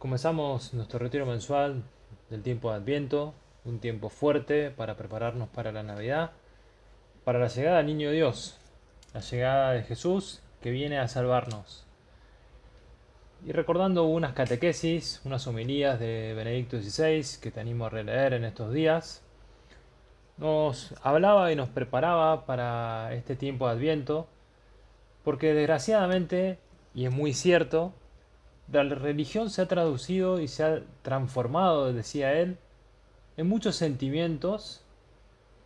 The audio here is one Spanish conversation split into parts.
Comenzamos nuestro retiro mensual del tiempo de Adviento, un tiempo fuerte para prepararnos para la Navidad, para la llegada del Niño Dios, la llegada de Jesús que viene a salvarnos. Y recordando unas catequesis, unas homilías de Benedicto XVI que te animo a releer en estos días, nos hablaba y nos preparaba para este tiempo de Adviento, porque desgraciadamente, y es muy cierto, la religión se ha traducido y se ha transformado, decía él, en muchos sentimientos,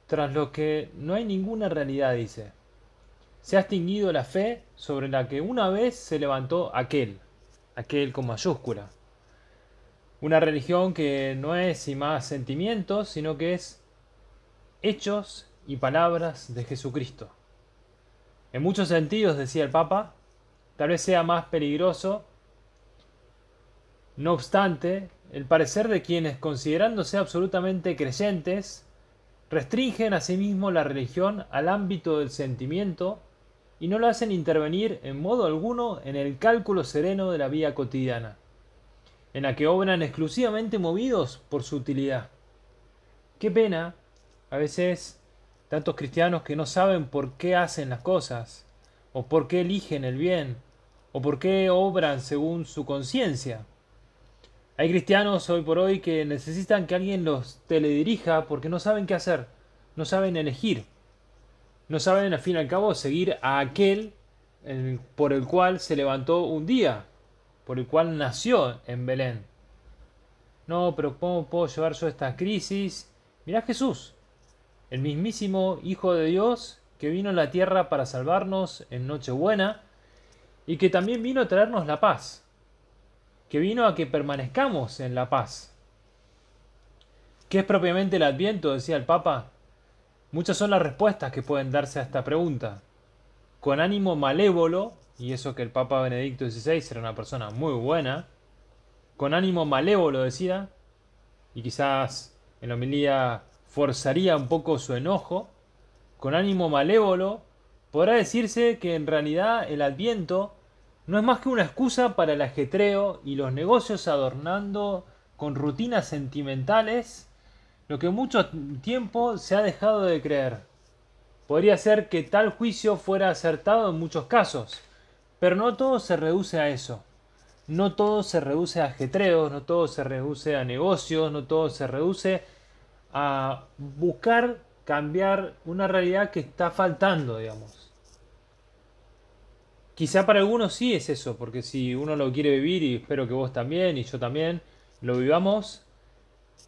tras lo que no hay ninguna realidad, dice. Se ha extinguido la fe sobre la que una vez se levantó aquel, aquel con mayúscula. Una religión que no es y más sentimientos, sino que es hechos y palabras de Jesucristo. En muchos sentidos, decía el Papa, tal vez sea más peligroso. No obstante, el parecer de quienes, considerándose absolutamente creyentes, restringen a sí la religión al ámbito del sentimiento y no lo hacen intervenir en modo alguno en el cálculo sereno de la vida cotidiana, en la que obran exclusivamente movidos por su utilidad. Qué pena, a veces, tantos cristianos que no saben por qué hacen las cosas, o por qué eligen el bien, o por qué obran según su conciencia. Hay cristianos hoy por hoy que necesitan que alguien los teledirija porque no saben qué hacer, no saben elegir, no saben al fin y al cabo seguir a aquel por el cual se levantó un día, por el cual nació en Belén. No, pero ¿cómo puedo llevar yo esta crisis? Mirá Jesús, el mismísimo Hijo de Dios que vino a la tierra para salvarnos en Nochebuena y que también vino a traernos la paz, que vino a que permanezcamos en la paz. ¿Qué es propiamente el Adviento? decía el Papa. Muchas son las respuestas que pueden darse a esta pregunta. Con ánimo malévolo, y eso que el Papa Benedicto XVI era una persona muy buena, con ánimo malévolo decía, y quizás en la homilía forzaría un poco su enojo, con ánimo malévolo, podrá decirse que en realidad el adviento no es más que una excusa para el ajetreo y los negocios adornando con rutinas sentimentales lo que mucho tiempo se ha dejado de creer. Podría ser que tal juicio fuera acertado en muchos casos, pero no todo se reduce a eso. No todo se reduce a ajetreos, no todo se reduce a negocios, no todo se reduce a buscar cambiar una realidad que está faltando, digamos. Quizá para algunos sí es eso, porque si uno lo quiere vivir, y espero que vos también, y yo también, lo vivamos,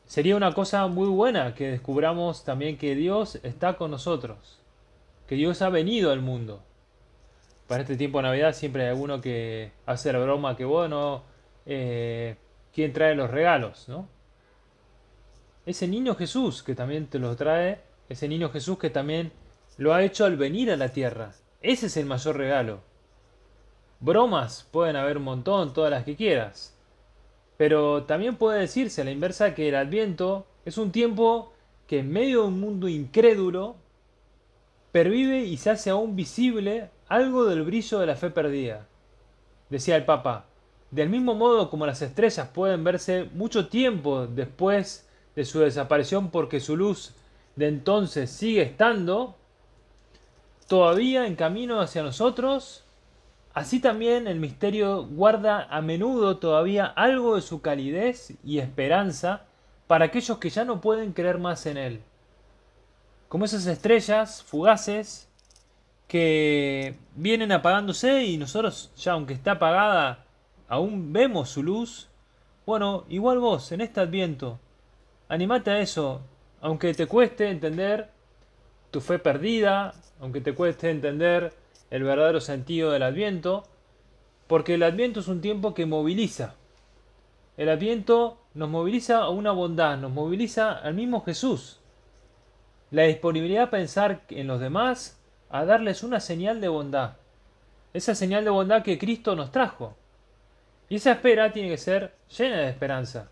sería una cosa muy buena que descubramos también que Dios está con nosotros, que Dios ha venido al mundo. Para este tiempo de Navidad siempre hay alguno que hace la broma que, bueno, eh, ¿quién trae los regalos? ¿no? ese niño Jesús que también te lo trae, ese niño Jesús que también lo ha hecho al venir a la tierra. Ese es el mayor regalo. Bromas pueden haber un montón, todas las que quieras. Pero también puede decirse a la inversa que el adviento es un tiempo que en medio de un mundo incrédulo pervive y se hace aún visible algo del brillo de la fe perdida. Decía el Papa, del mismo modo como las estrellas pueden verse mucho tiempo después de su desaparición porque su luz de entonces sigue estando, todavía en camino hacia nosotros, así también el misterio guarda a menudo todavía algo de su calidez y esperanza para aquellos que ya no pueden creer más en él. Como esas estrellas fugaces que vienen apagándose y nosotros ya aunque está apagada aún vemos su luz. Bueno, igual vos en este adviento Animate a eso, aunque te cueste entender tu fe perdida, aunque te cueste entender el verdadero sentido del adviento, porque el adviento es un tiempo que moviliza. el Adviento nos moviliza a una bondad, nos moviliza al mismo Jesús. La disponibilidad a pensar en los demás, a darles una señal de bondad. Esa señal de bondad que Cristo nos trajo. Y esa espera tiene que ser llena de esperanza.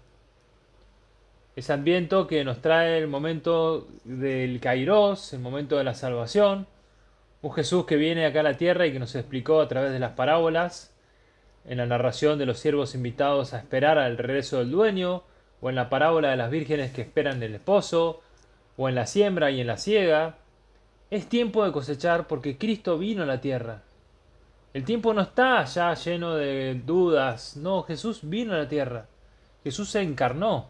Ese adviento que nos trae el momento del Kairos, el momento de la salvación. Un Jesús que viene acá a la tierra y que nos explicó a través de las parábolas, en la narración de los siervos invitados a esperar al regreso del dueño, o en la parábola de las vírgenes que esperan del esposo, o en la siembra y en la siega. Es tiempo de cosechar porque Cristo vino a la tierra. El tiempo no está ya lleno de dudas, no, Jesús vino a la tierra. Jesús se encarnó.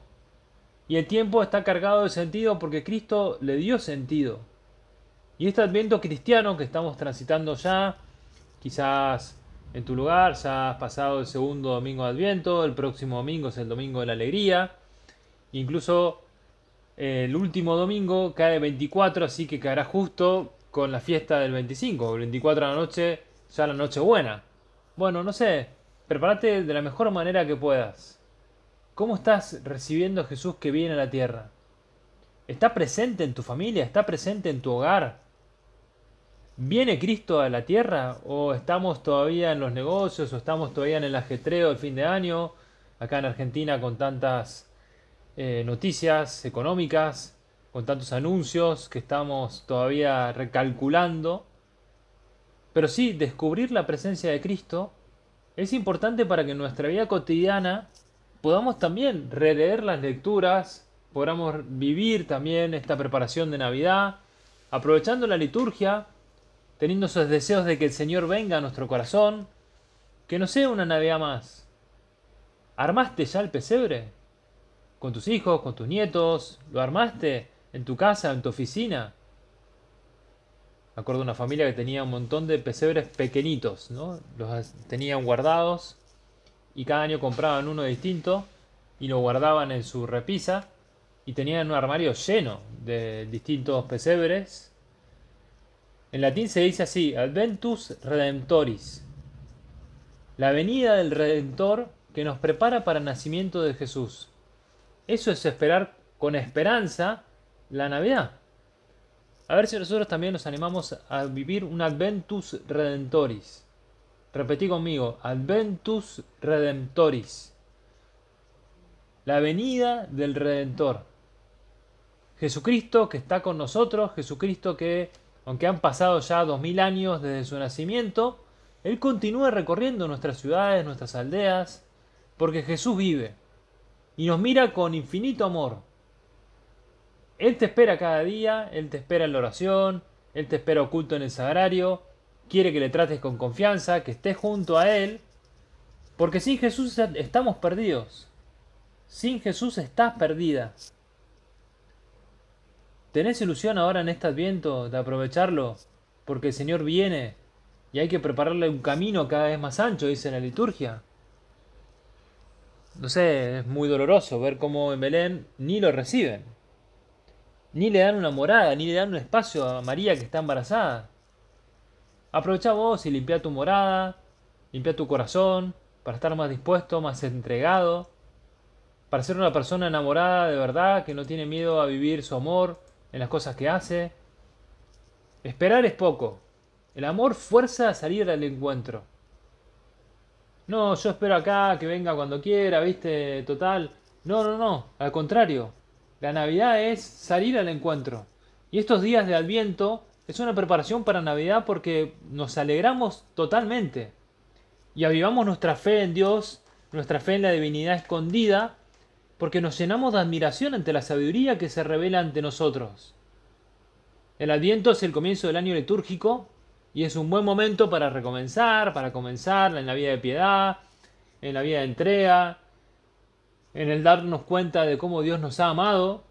Y el tiempo está cargado de sentido porque Cristo le dio sentido. Y este adviento cristiano que estamos transitando ya, quizás en tu lugar, ya has pasado el segundo domingo de adviento, el próximo domingo es el domingo de la alegría, incluso eh, el último domingo cae 24, así que caerá justo con la fiesta del 25, el 24 de la noche, ya la noche buena. Bueno, no sé, prepárate de la mejor manera que puedas. ¿Cómo estás recibiendo a Jesús que viene a la tierra? ¿Está presente en tu familia? ¿Está presente en tu hogar? ¿Viene Cristo a la tierra? ¿O estamos todavía en los negocios? ¿O estamos todavía en el ajetreo del fin de año? Acá en Argentina con tantas eh, noticias económicas, con tantos anuncios que estamos todavía recalculando. Pero sí, descubrir la presencia de Cristo es importante para que en nuestra vida cotidiana podamos también releer las lecturas, podamos vivir también esta preparación de Navidad, aprovechando la liturgia, teniendo esos deseos de que el Señor venga a nuestro corazón, que no sea una Navidad más. ¿Armaste ya el pesebre? ¿Con tus hijos, con tus nietos? ¿Lo armaste en tu casa, en tu oficina? Me acuerdo de una familia que tenía un montón de pesebres pequeñitos, ¿no? Los tenían guardados y cada año compraban uno distinto y lo guardaban en su repisa y tenían un armario lleno de distintos pesebres. En latín se dice así, Adventus Redemptoris, la venida del Redentor que nos prepara para el nacimiento de Jesús. Eso es esperar con esperanza la Navidad. A ver si nosotros también nos animamos a vivir un Adventus Redentoris. Repetí conmigo, Adventus Redemptoris. La venida del Redentor. Jesucristo que está con nosotros, Jesucristo que, aunque han pasado ya dos mil años desde su nacimiento, Él continúa recorriendo nuestras ciudades, nuestras aldeas, porque Jesús vive y nos mira con infinito amor. Él te espera cada día, Él te espera en la oración, Él te espera oculto en el sagrario, quiere que le trates con confianza, que estés junto a Él, porque sin Jesús estamos perdidos. Sin Jesús estás perdida. ¿Tenés ilusión ahora en este adviento de aprovecharlo? Porque el Señor viene y hay que prepararle un camino cada vez más ancho, dice la liturgia. No sé, es muy doloroso ver cómo en Belén ni lo reciben. Ni le dan una morada, ni le dan un espacio a María que está embarazada. Aprovecha vos y limpia tu morada, limpia tu corazón, para estar más dispuesto, más entregado, para ser una persona enamorada de verdad, que no tiene miedo a vivir su amor en las cosas que hace. Esperar es poco. El amor fuerza a salir al encuentro. No, yo espero acá que venga cuando quiera, viste, total. No, no, no, al contrario. La Navidad es salir al encuentro. Y estos días de Adviento es una preparación para Navidad porque nos alegramos totalmente y avivamos nuestra fe en Dios, nuestra fe en la divinidad escondida, porque nos llenamos de admiración ante la sabiduría que se revela ante nosotros. El Adviento es el comienzo del año litúrgico y es un buen momento para recomenzar, para comenzar en la vida de piedad, en la vida de entrega, en el darnos cuenta de cómo Dios nos ha amado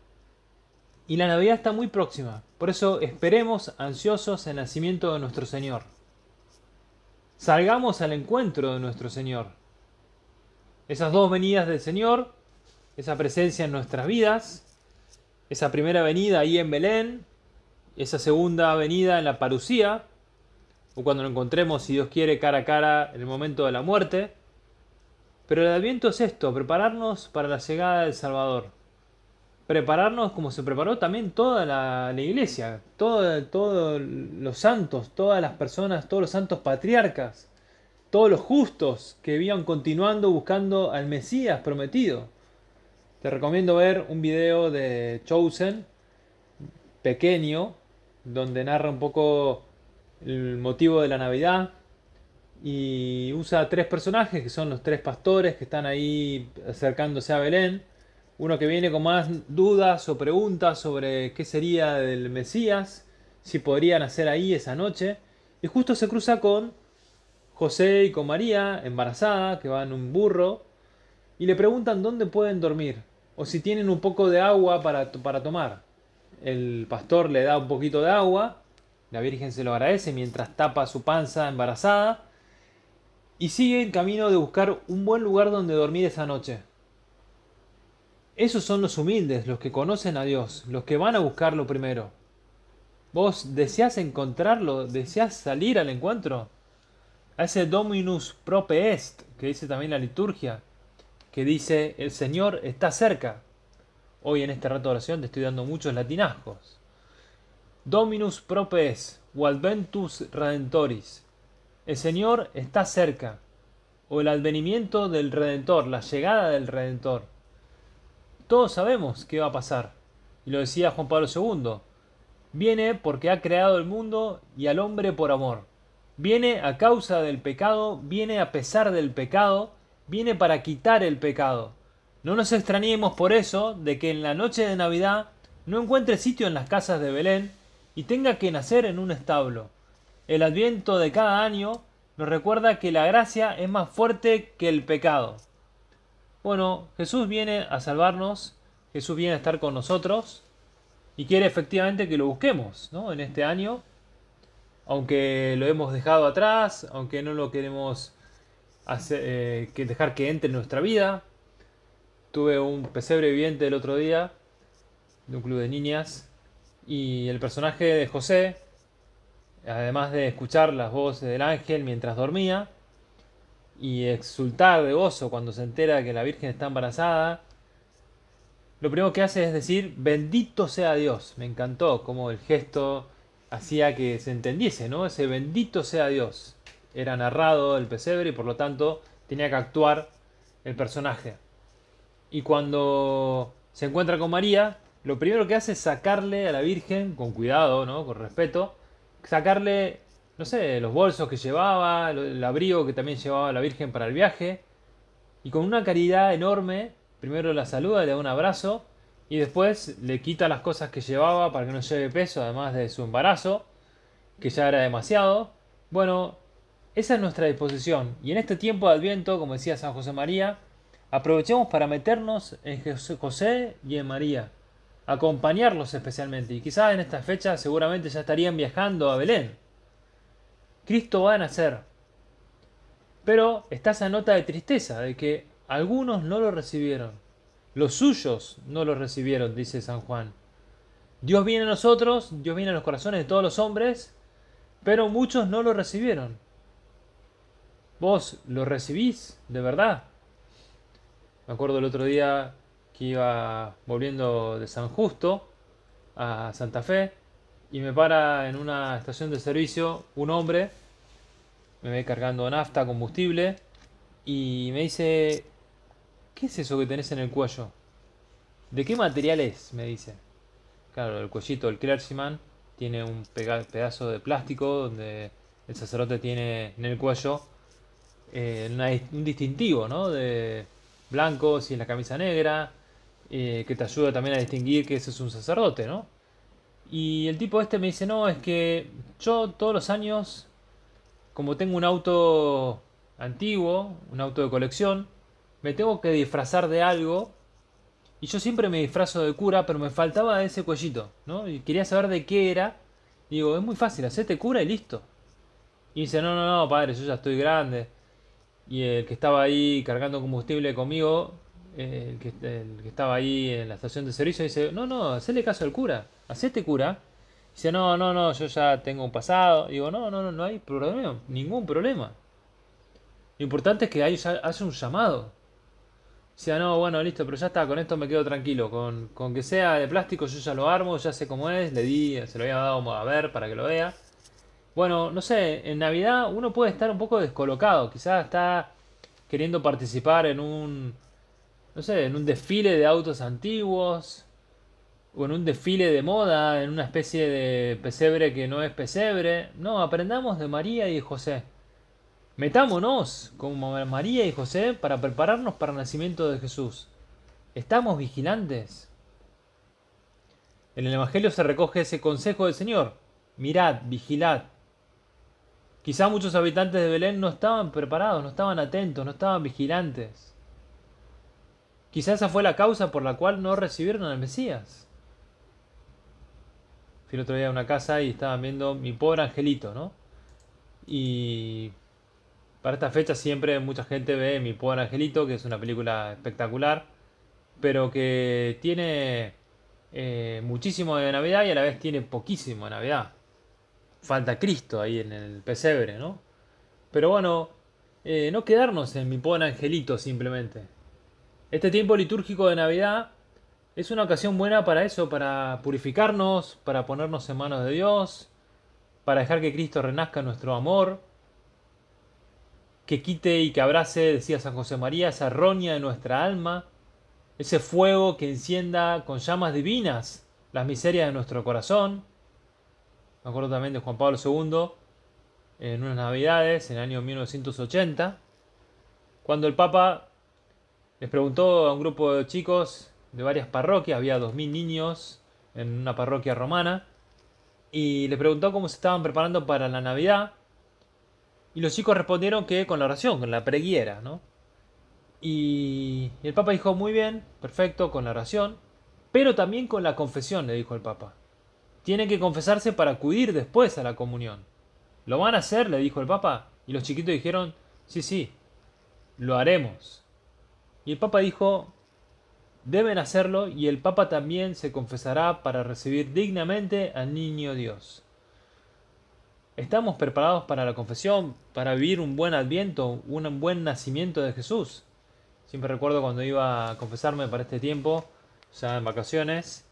y la Navidad está muy próxima, por eso esperemos ansiosos el nacimiento de nuestro Señor. Salgamos al encuentro de nuestro Señor. Esas dos venidas del Señor, esa presencia en nuestras vidas, esa primera venida ahí en Belén, esa segunda venida en la parucía, o cuando lo encontremos, si Dios quiere, cara a cara en el momento de la muerte. Pero el adviento es esto, prepararnos para la llegada del Salvador. Prepararnos como se preparó también toda la, iglesia, todos los santos, todas las personas, todos los santos patriarcas, todos los justos que iban continuando buscando al Mesías prometido. Te recomiendo ver un video de Chosen, pequeño, donde narra un poco el motivo de la Navidad, y usa tres personajes que son los tres pastores que están ahí acercándose a Belén. Uno que viene con más dudas o preguntas sobre qué sería del Mesías, si podrían hacer ahí esa noche. Y justo se cruza con José y con María, embarazada, que va en un burro, y le preguntan dónde pueden dormir o si tienen un poco de agua para, para tomar. El pastor le da un poquito de agua, la Virgen se lo agradece mientras tapa su panza embarazada y sigue en camino de buscar un buen lugar donde dormir esa noche. Esos son los humildes, los que conocen a Dios, los que van a buscarlo primero. ¿Vos deseas encontrarlo? ¿Deseas salir al encuentro? A ese Dominus prope est, que dice también la liturgia, que dice el Señor está cerca. Hoy en este rato de oración te estoy dando muchos latinascos. Dominus prope est, o adventus redentoris, el Señor está cerca, o el advenimiento del Redentor, la llegada del Redentor. Todos sabemos qué va a pasar, y lo decía Juan Pablo II. Viene porque ha creado el mundo y al hombre por amor. Viene a causa del pecado, viene a pesar del pecado, viene para quitar el pecado. No nos extrañemos por eso de que en la noche de Navidad no encuentre sitio en las casas de Belén y tenga que nacer en un establo. El adviento de cada año nos recuerda que la gracia es más fuerte que el pecado. Bueno, Jesús viene a salvarnos, Jesús viene a estar con nosotros y quiere efectivamente que lo busquemos ¿no? en este año, aunque lo hemos dejado atrás, aunque no lo queremos eh, que dejar que entre en nuestra vida. Tuve un pesebre viviente el otro día de un club de niñas y el personaje de José además de escuchar las voces del ángel mientras dormía y exultar de gozo cuando se entera que la Virgen está embarazada, lo primero que hace es decir, bendito sea Dios. Me encantó como el gesto hacía que se entendiese, ¿no? Ese bendito sea Dios. Era narrado el pesebre y por lo tanto tenía que actuar el personaje. Y cuando se encuentra con María, lo primero que hace es sacarle a la Virgen, con cuidado, ¿no? Con respeto, sacarle, no sé, los bolsos que llevaba, el abrigo que también llevaba la Virgen para el viaje. Y con una caridad enorme, primero la saluda, le da un abrazo y después le quita las cosas que llevaba para que no lleve peso, además de su embarazo, que ya era demasiado. Bueno, esa es nuestra disposición. Y en este tiempo de Adviento, como decía San José María, aprovechemos para meternos en José y en María acompañarlos especialmente. Y quizás en esta fecha seguramente ya estarían viajando a Belén. Cristo va a nacer. Pero está esa nota de tristeza de que algunos no lo recibieron. Los suyos no lo recibieron, dice San Juan. Dios viene a nosotros, Dios viene a los corazones de todos los hombres, pero muchos no lo recibieron. ¿Vos lo recibís de verdad? Me acuerdo el otro día que iba volviendo de San Justo a Santa Fe y me para en una estación de servicio un hombre, me ve cargando nafta, combustible y me dice, ¿qué es eso que tenés en el cuello? ¿De qué material es? Me dice. Claro, el cuellito del clergyman tiene un pedazo de plástico donde el sacerdote tiene en el cuello eh, un distintivo, ¿no? De blanco, si es la camisa negra, eh, que te ayuda también a distinguir que ese es un sacerdote, ¿no? Y el tipo este me dice, no, es que yo todos los años, como tengo un auto antiguo, un auto de colección, me tengo que disfrazar de algo. Y yo siempre me disfrazo de cura, pero me faltaba ese cuellito, ¿no? Y quería saber de qué era. digo, es muy fácil, hacete cura y listo. Y dice, no, no, no, padre, yo ya estoy grande. Y el que estaba ahí cargando combustible conmigo el, que, estaba ahí en la estación de servicio dice, no, no, hacele caso al cura, hacete cura. Dice, no, no, no, yo ya tengo un pasado. Digo, no, no, no, no hay problema, ningún problema. Lo importante es que haya un llamado. Decía, no, bueno, listo, pero ya está, con esto me quedo tranquilo. Con, con que sea de plástico yo ya lo armo, ya sé cómo es, le di, se lo había dado a ver para que lo vea. Bueno, no sé, en Navidad uno puede estar un poco descolocado, quizás está queriendo participar en un, no sé, en un desfile de autos antiguos, o en un desfile de moda, en una especie de pesebre que no es pesebre. No, aprendamos de María y José. Metámonos como María y José para prepararnos para el nacimiento de Jesús. ¿Estamos vigilantes? En el Evangelio se recoge ese consejo del Señor. Mirad, vigilad. Quizá muchos habitantes de Belén no estaban preparados, no estaban atentos, no estaban vigilantes. Quizá esa fue la causa por la cual no recibieron al Mesías. Fui el otro día a una casa y estaban viendo mi pobre angelito, ¿no? Y para esta fecha siempre mucha gente ve Mi Pobre Angelito, que es una película espectacular, pero que tiene eh, muchísimo de Navidad y a la vez tiene poquísimo de Navidad. Falta Cristo ahí en el pesebre, ¿no? Pero bueno, eh, no quedarnos en Mi Pobre Angelito simplemente. Este tiempo litúrgico de Navidad es una ocasión buena para eso, para purificarnos, para ponernos en manos de Dios, para dejar que Cristo renazca en nuestro amor que quite y que abrace, decía San José María, esa roña de nuestra alma, ese fuego que encienda con llamas divinas las miserias de nuestro corazón. Me acuerdo también de Juan Pablo II, en unas navidades, en el año 1980, cuando el Papa les preguntó a un grupo de chicos de varias parroquias, había 2.000 niños en una parroquia romana, y les preguntó cómo se estaban preparando para la Navidad, y los chicos respondieron que con la oración, con la preguiera, ¿no? Y el Papa dijo, muy bien, perfecto, con la oración, pero también con la confesión, le dijo el Papa. Tienen que confesarse para acudir después a la comunión. ¿Lo van a hacer? le dijo el Papa. Y los chiquitos dijeron, sí, sí, lo haremos. Y el Papa dijo, deben hacerlo y el Papa también se confesará para recibir dignamente al niño Dios. ¿Estamos preparados para la confesión, para vivir un buen adviento, un buen nacimiento de Jesús? Siempre recuerdo cuando iba a confesarme para este tiempo, ya en vacaciones.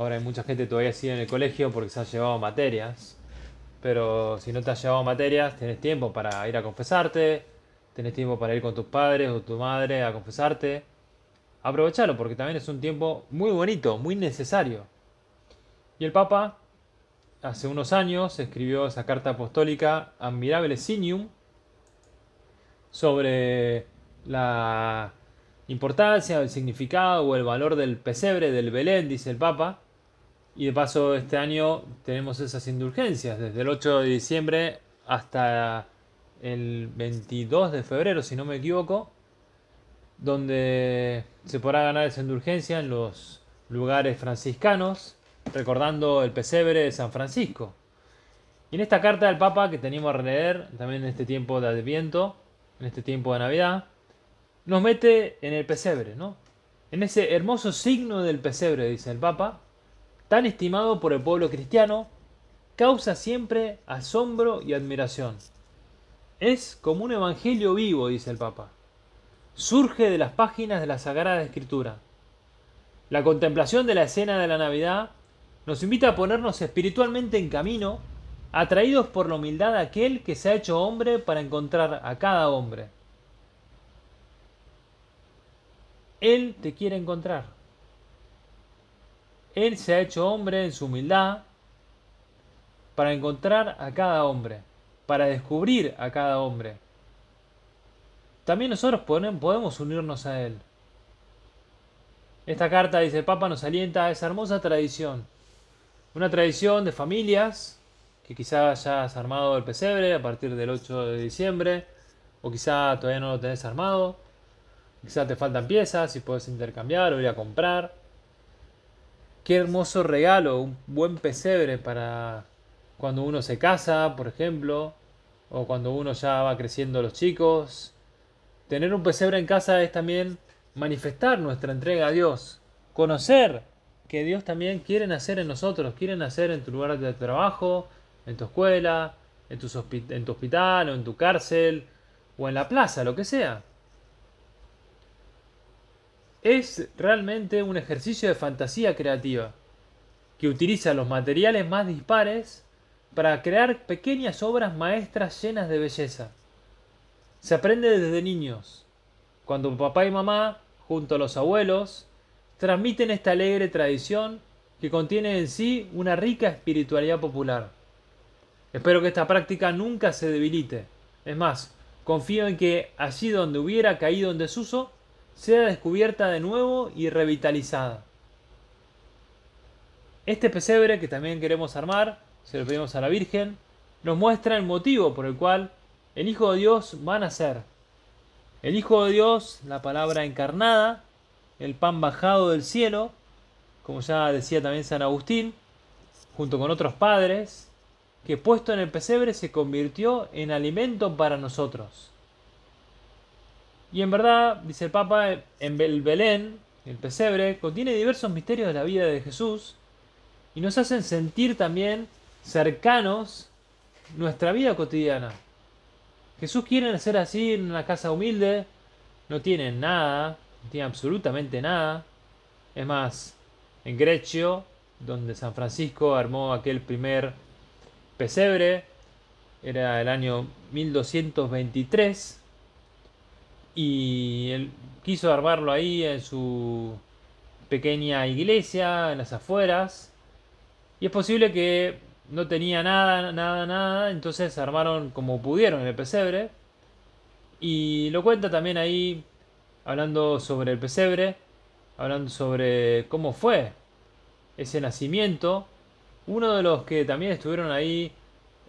Ahora hay mucha gente todavía sigue en el colegio porque se han llevado materias. Pero si no te has llevado materias, tenés tiempo para ir a confesarte, tenés tiempo para ir con tus padres o tu madre a confesarte. Aprovechalo porque también es un tiempo muy bonito, muy necesario. Y el Papa hace unos años escribió esa carta apostólica Admirable Sinium sobre la importancia, el significado o el valor del pesebre, del Belén, dice el Papa. Y de paso este año tenemos esas indulgencias, desde el 8 de diciembre hasta el 22 de febrero, si no me equivoco, donde se podrá ganar esa indulgencia en los lugares franciscanos recordando el pesebre de San Francisco. Y en esta carta del Papa que teníamos a leer, también en este tiempo de Adviento, en este tiempo de Navidad, nos mete en el pesebre, ¿no? En ese hermoso signo del pesebre, dice el Papa, tan estimado por el pueblo cristiano, causa siempre asombro y admiración. Es como un evangelio vivo, dice el Papa. Surge de las páginas de la Sagrada Escritura. La contemplación de la escena de la Navidad nos invita a ponernos espiritualmente en camino, atraídos por la humildad de aquel que se ha hecho hombre para encontrar a cada hombre. Él te quiere encontrar. Él se ha hecho hombre en su humildad para encontrar a cada hombre, para descubrir a cada hombre. También nosotros podemos unirnos a Él. Esta carta, dice el Papa, nos alienta a esa hermosa tradición una tradición de familias que quizás ya has armado el pesebre a partir del 8 de diciembre, o quizá todavía no lo tenés armado, quizá te faltan piezas y puedes intercambiar o ir a comprar. Qué hermoso regalo, un buen pesebre para cuando uno se casa, por ejemplo, o cuando uno ya va creciendo los chicos. Tener un pesebre en casa es también manifestar nuestra entrega a Dios, conocer que Dios también quiere nacer en nosotros, quiere nacer en tu lugar de trabajo, en tu escuela, en tu, en tu hospital o en tu cárcel o en la plaza, lo que sea. Es realmente un ejercicio de fantasía creativa, que utiliza los materiales más dispares para crear pequeñas obras maestras llenas de belleza. Se aprende desde niños, cuando papá y mamá, junto a los abuelos, transmiten esta alegre tradición que contiene en sí una rica espiritualidad popular. Espero que esta práctica nunca se debilite. Es más, confío en que allí donde hubiera caído en desuso, sea descubierta de nuevo y revitalizada. Este pesebre que también queremos armar, se lo pedimos a la Virgen, nos muestra el motivo por el cual el Hijo de Dios va a nacer. El Hijo de Dios, la palabra encarnada, el pan bajado del cielo, como ya decía también San Agustín, junto con otros padres, que puesto en el pesebre se convirtió en alimento para nosotros. Y en verdad, dice el Papa, en el Belén, el pesebre, contiene diversos misterios de la vida de Jesús y nos hacen sentir también cercanos nuestra vida cotidiana. Jesús quiere nacer así en una casa humilde, no tiene nada, no tiene absolutamente nada. Es más, en Grecio, donde San Francisco armó aquel primer pesebre, era el año 1223, y él quiso armarlo ahí en su pequeña iglesia, en las afueras, y es posible que no tenía nada, nada, nada, entonces armaron como pudieron el pesebre, y lo cuenta también ahí, hablando sobre el pesebre, hablando sobre cómo fue ese nacimiento, uno de los que también estuvieron ahí,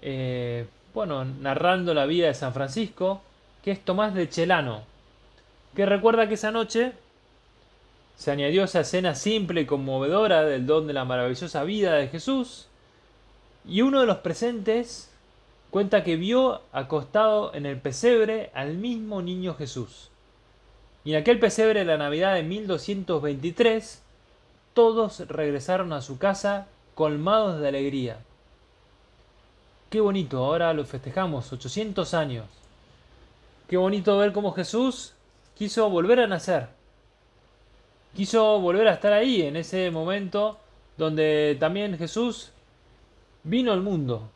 eh, bueno, narrando la vida de San Francisco, que es Tomás de Chelano, que recuerda que esa noche se añadió esa escena simple y conmovedora del don de la maravillosa vida de Jesús, y uno de los presentes cuenta que vio acostado en el pesebre al mismo niño Jesús. Y en aquel pesebre de la Navidad de 1223, todos regresaron a su casa colmados de alegría. Qué bonito, ahora lo festejamos, 800 años. Qué bonito ver cómo Jesús quiso volver a nacer. Quiso volver a estar ahí, en ese momento donde también Jesús vino al mundo.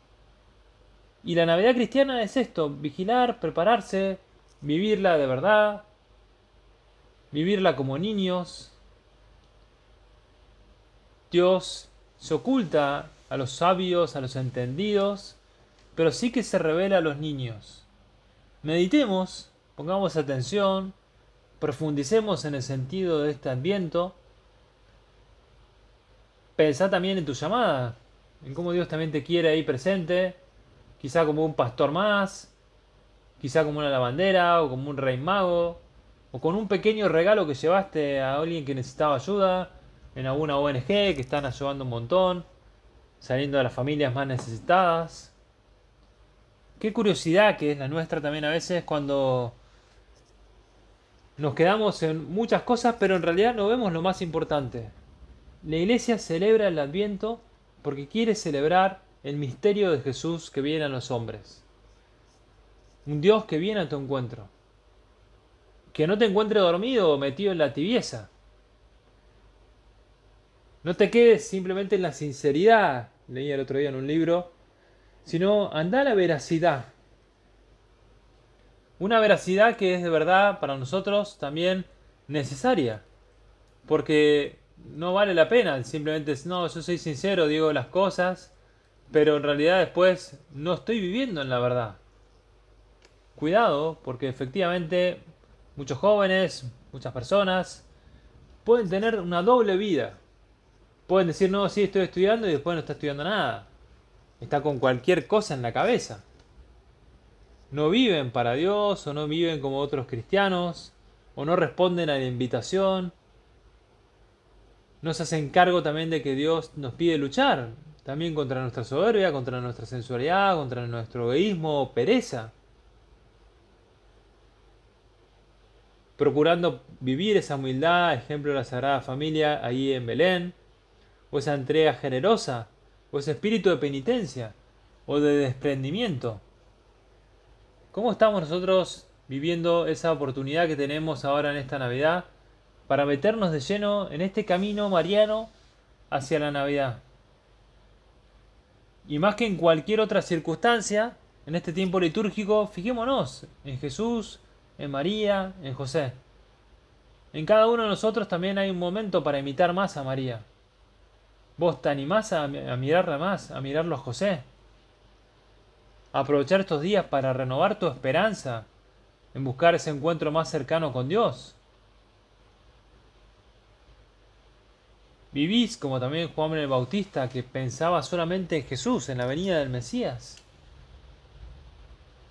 Y la Navidad cristiana es esto, vigilar, prepararse, vivirla de verdad, vivirla como niños, Dios se oculta a los sabios, a los entendidos, pero sí que se revela a los niños. Meditemos, pongamos atención, profundicemos en el sentido de este adviento. Pensá también en tu llamada, en cómo Dios también te quiere ahí presente, quizá como un pastor más, quizá como una lavandera o como un rey mago, o con un pequeño regalo que llevaste a alguien que necesitaba ayuda, en alguna ONG que están ayudando un montón, saliendo de las familias más necesitadas. Qué curiosidad que es la nuestra también a veces cuando nos quedamos en muchas cosas, pero en realidad no vemos lo más importante. La iglesia celebra el adviento porque quiere celebrar el misterio de Jesús que viene a los hombres. Un Dios que viene a tu encuentro. Que no te encuentre dormido o metido en la tibieza no te quedes simplemente en la sinceridad, leía el otro día en un libro, sino anda a la veracidad. Una veracidad que es de verdad para nosotros también necesaria. Porque no vale la pena simplemente, no, yo soy sincero, digo las cosas, pero en realidad después no estoy viviendo en la verdad. Cuidado, porque efectivamente muchos jóvenes, muchas personas, pueden tener una doble vida. Pueden decir, no, sí, estoy estudiando y después no está estudiando nada. Está con cualquier cosa en la cabeza. No viven para Dios o no viven como otros cristianos o no responden a la invitación. No se hacen cargo también de que Dios nos pide luchar también contra nuestra soberbia, contra nuestra sensualidad, contra nuestro egoísmo o pereza. Procurando vivir esa humildad, ejemplo de la Sagrada Familia ahí en Belén o esa entrega generosa, o ese espíritu de penitencia, o de desprendimiento. ¿Cómo estamos nosotros viviendo esa oportunidad que tenemos ahora en esta Navidad para meternos de lleno en este camino mariano hacia la Navidad. Y más que en cualquier otra circunstancia, en este tiempo litúrgico, fijémonos en Jesús, en María, en José. En cada uno de nosotros también hay un momento para imitar más a María. ¿Vos te animás a, mirarla más, a mirarlo a José? Aprovechar estos días para renovar tu esperanza en buscar ese encuentro más cercano con Dios. Vivís como también Juan el Bautista, que pensaba solamente en Jesús, en la venida del Mesías.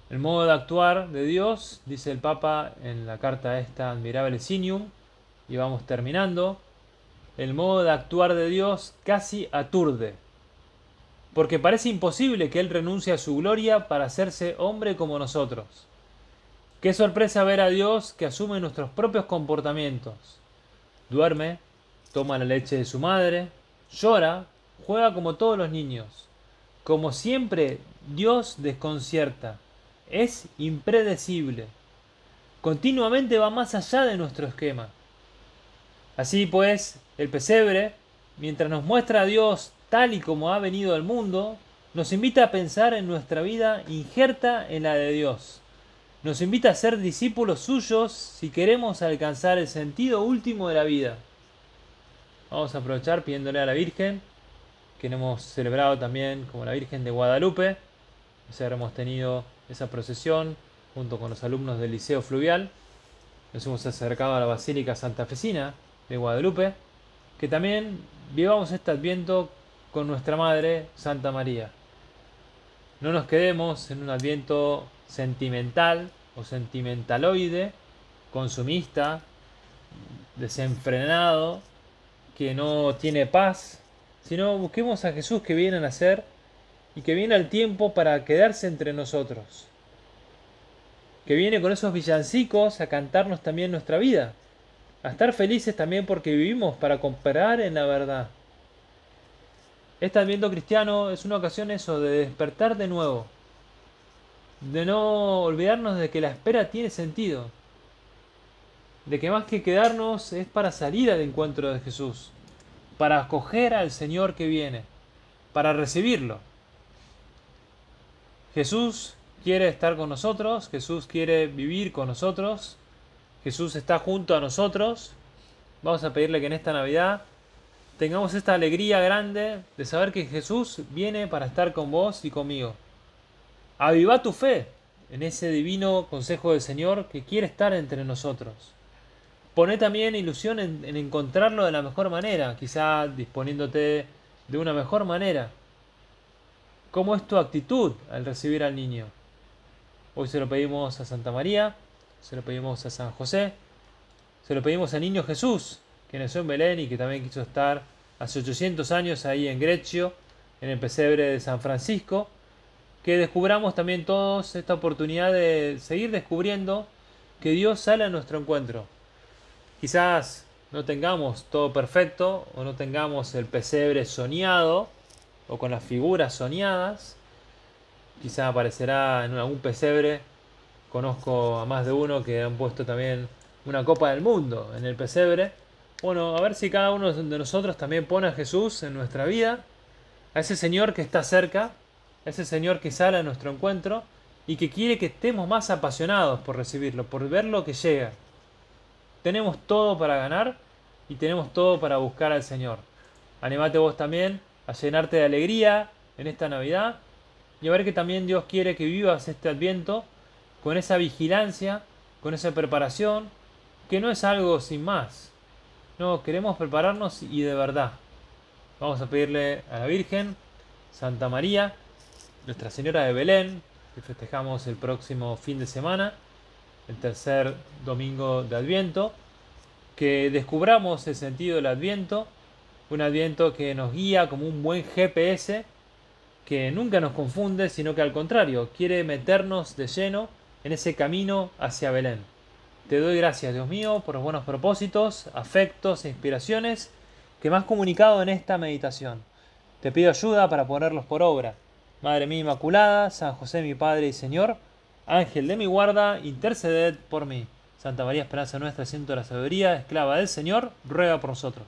El modo de actuar de Dios, dice el Papa en la carta esta Admirable Sinium, y vamos terminando, el modo de actuar de Dios casi aturde, porque parece imposible que Él renuncie a su gloria para hacerse hombre como nosotros. Qué sorpresa ver a Dios que asume nuestros propios comportamientos. Duerme, toma la leche de su madre, llora, juega como todos los niños. Como siempre, Dios desconcierta, es impredecible, continuamente va más allá de nuestro esquema. Así pues, el pesebre, mientras nos muestra a Dios tal y como ha venido al mundo, nos invita a pensar en nuestra vida injerta en la de Dios. Nos invita a ser discípulos suyos si queremos alcanzar el sentido último de la vida. Vamos a aprovechar pidiéndole a la Virgen, que hemos celebrado también como la Virgen de Guadalupe. Hemos tenido esa procesión junto con los alumnos del Liceo Fluvial. Nos hemos acercado a la Basílica Santa Fecina de Guadalupe, que también vivamos este adviento con nuestra Madre Santa María. No nos quedemos en un adviento sentimental o sentimentaloide, consumista, desenfrenado, que no tiene paz, sino busquemos a Jesús que viene a nacer y que viene al tiempo para quedarse entre nosotros, que viene con esos villancicos a cantarnos también nuestra vida, a estar felices también porque vivimos para cooperar en la verdad. Este adviento cristiano es una ocasión eso, de despertar de nuevo, de no olvidarnos de que la espera tiene sentido, de que más que quedarnos es para salir al encuentro de Jesús, para acoger al Señor que viene, para recibirlo. Jesús quiere estar con nosotros, Jesús quiere vivir con nosotros, Jesús está junto a nosotros. Vamos a pedirle que en esta Navidad tengamos esta alegría grande de saber que Jesús viene para estar con vos y conmigo. Aviva tu fe en ese divino consejo del Señor que quiere estar entre nosotros. Poné también ilusión en, encontrarlo de la mejor manera, quizá disponiéndote de una mejor manera. ¿Cómo es tu actitud al recibir al niño? Hoy se lo pedimos a Santa María, se lo pedimos a San José, se lo pedimos a Niño Jesús, que nació en Belén y que también quiso estar hace 800 años ahí en Grecio, en el pesebre de San Francisco, que descubramos también todos esta oportunidad de seguir descubriendo que Dios sale a nuestro encuentro, Quizás no tengamos todo perfecto o no tengamos el pesebre soñado o con las figuras soñadas. Quizás aparecerá en algún pesebre. Conozco a más de uno que han puesto también una copa del mundo en el pesebre. Bueno, a ver si cada uno de nosotros también pone a Jesús en nuestra vida, a ese Señor que está cerca, a ese Señor que sale a nuestro encuentro y que quiere que estemos más apasionados por recibirlo, por ver lo que llega. Tenemos todo para ganar y tenemos todo para buscar al Señor. Animate vos también a llenarte de alegría en esta Navidad y a ver que también Dios quiere que vivas este adviento con esa vigilancia, con esa preparación, que no es algo sin más. No, queremos prepararnos y de verdad. Vamos a pedirle a la Virgen, Santa María, Nuestra Señora de Belén, que festejamos el próximo fin de semana, el tercer domingo de Adviento, que descubramos el sentido del Adviento, un Adviento que nos guía como un buen GPS, que nunca nos confunde, sino que al contrario, quiere meternos de lleno en ese camino hacia Belén. Te doy gracias, Dios mío, por los buenos propósitos, afectos e inspiraciones que me has comunicado en esta meditación. Te pido ayuda para ponerlos por obra. Madre mía Inmaculada, San José mi Padre y Señor, Ángel de mi guarda, interceded por mí. Santa María Esperanza Nuestra, Ciento de la Sabiduría, esclava del Señor, ruega por nosotros.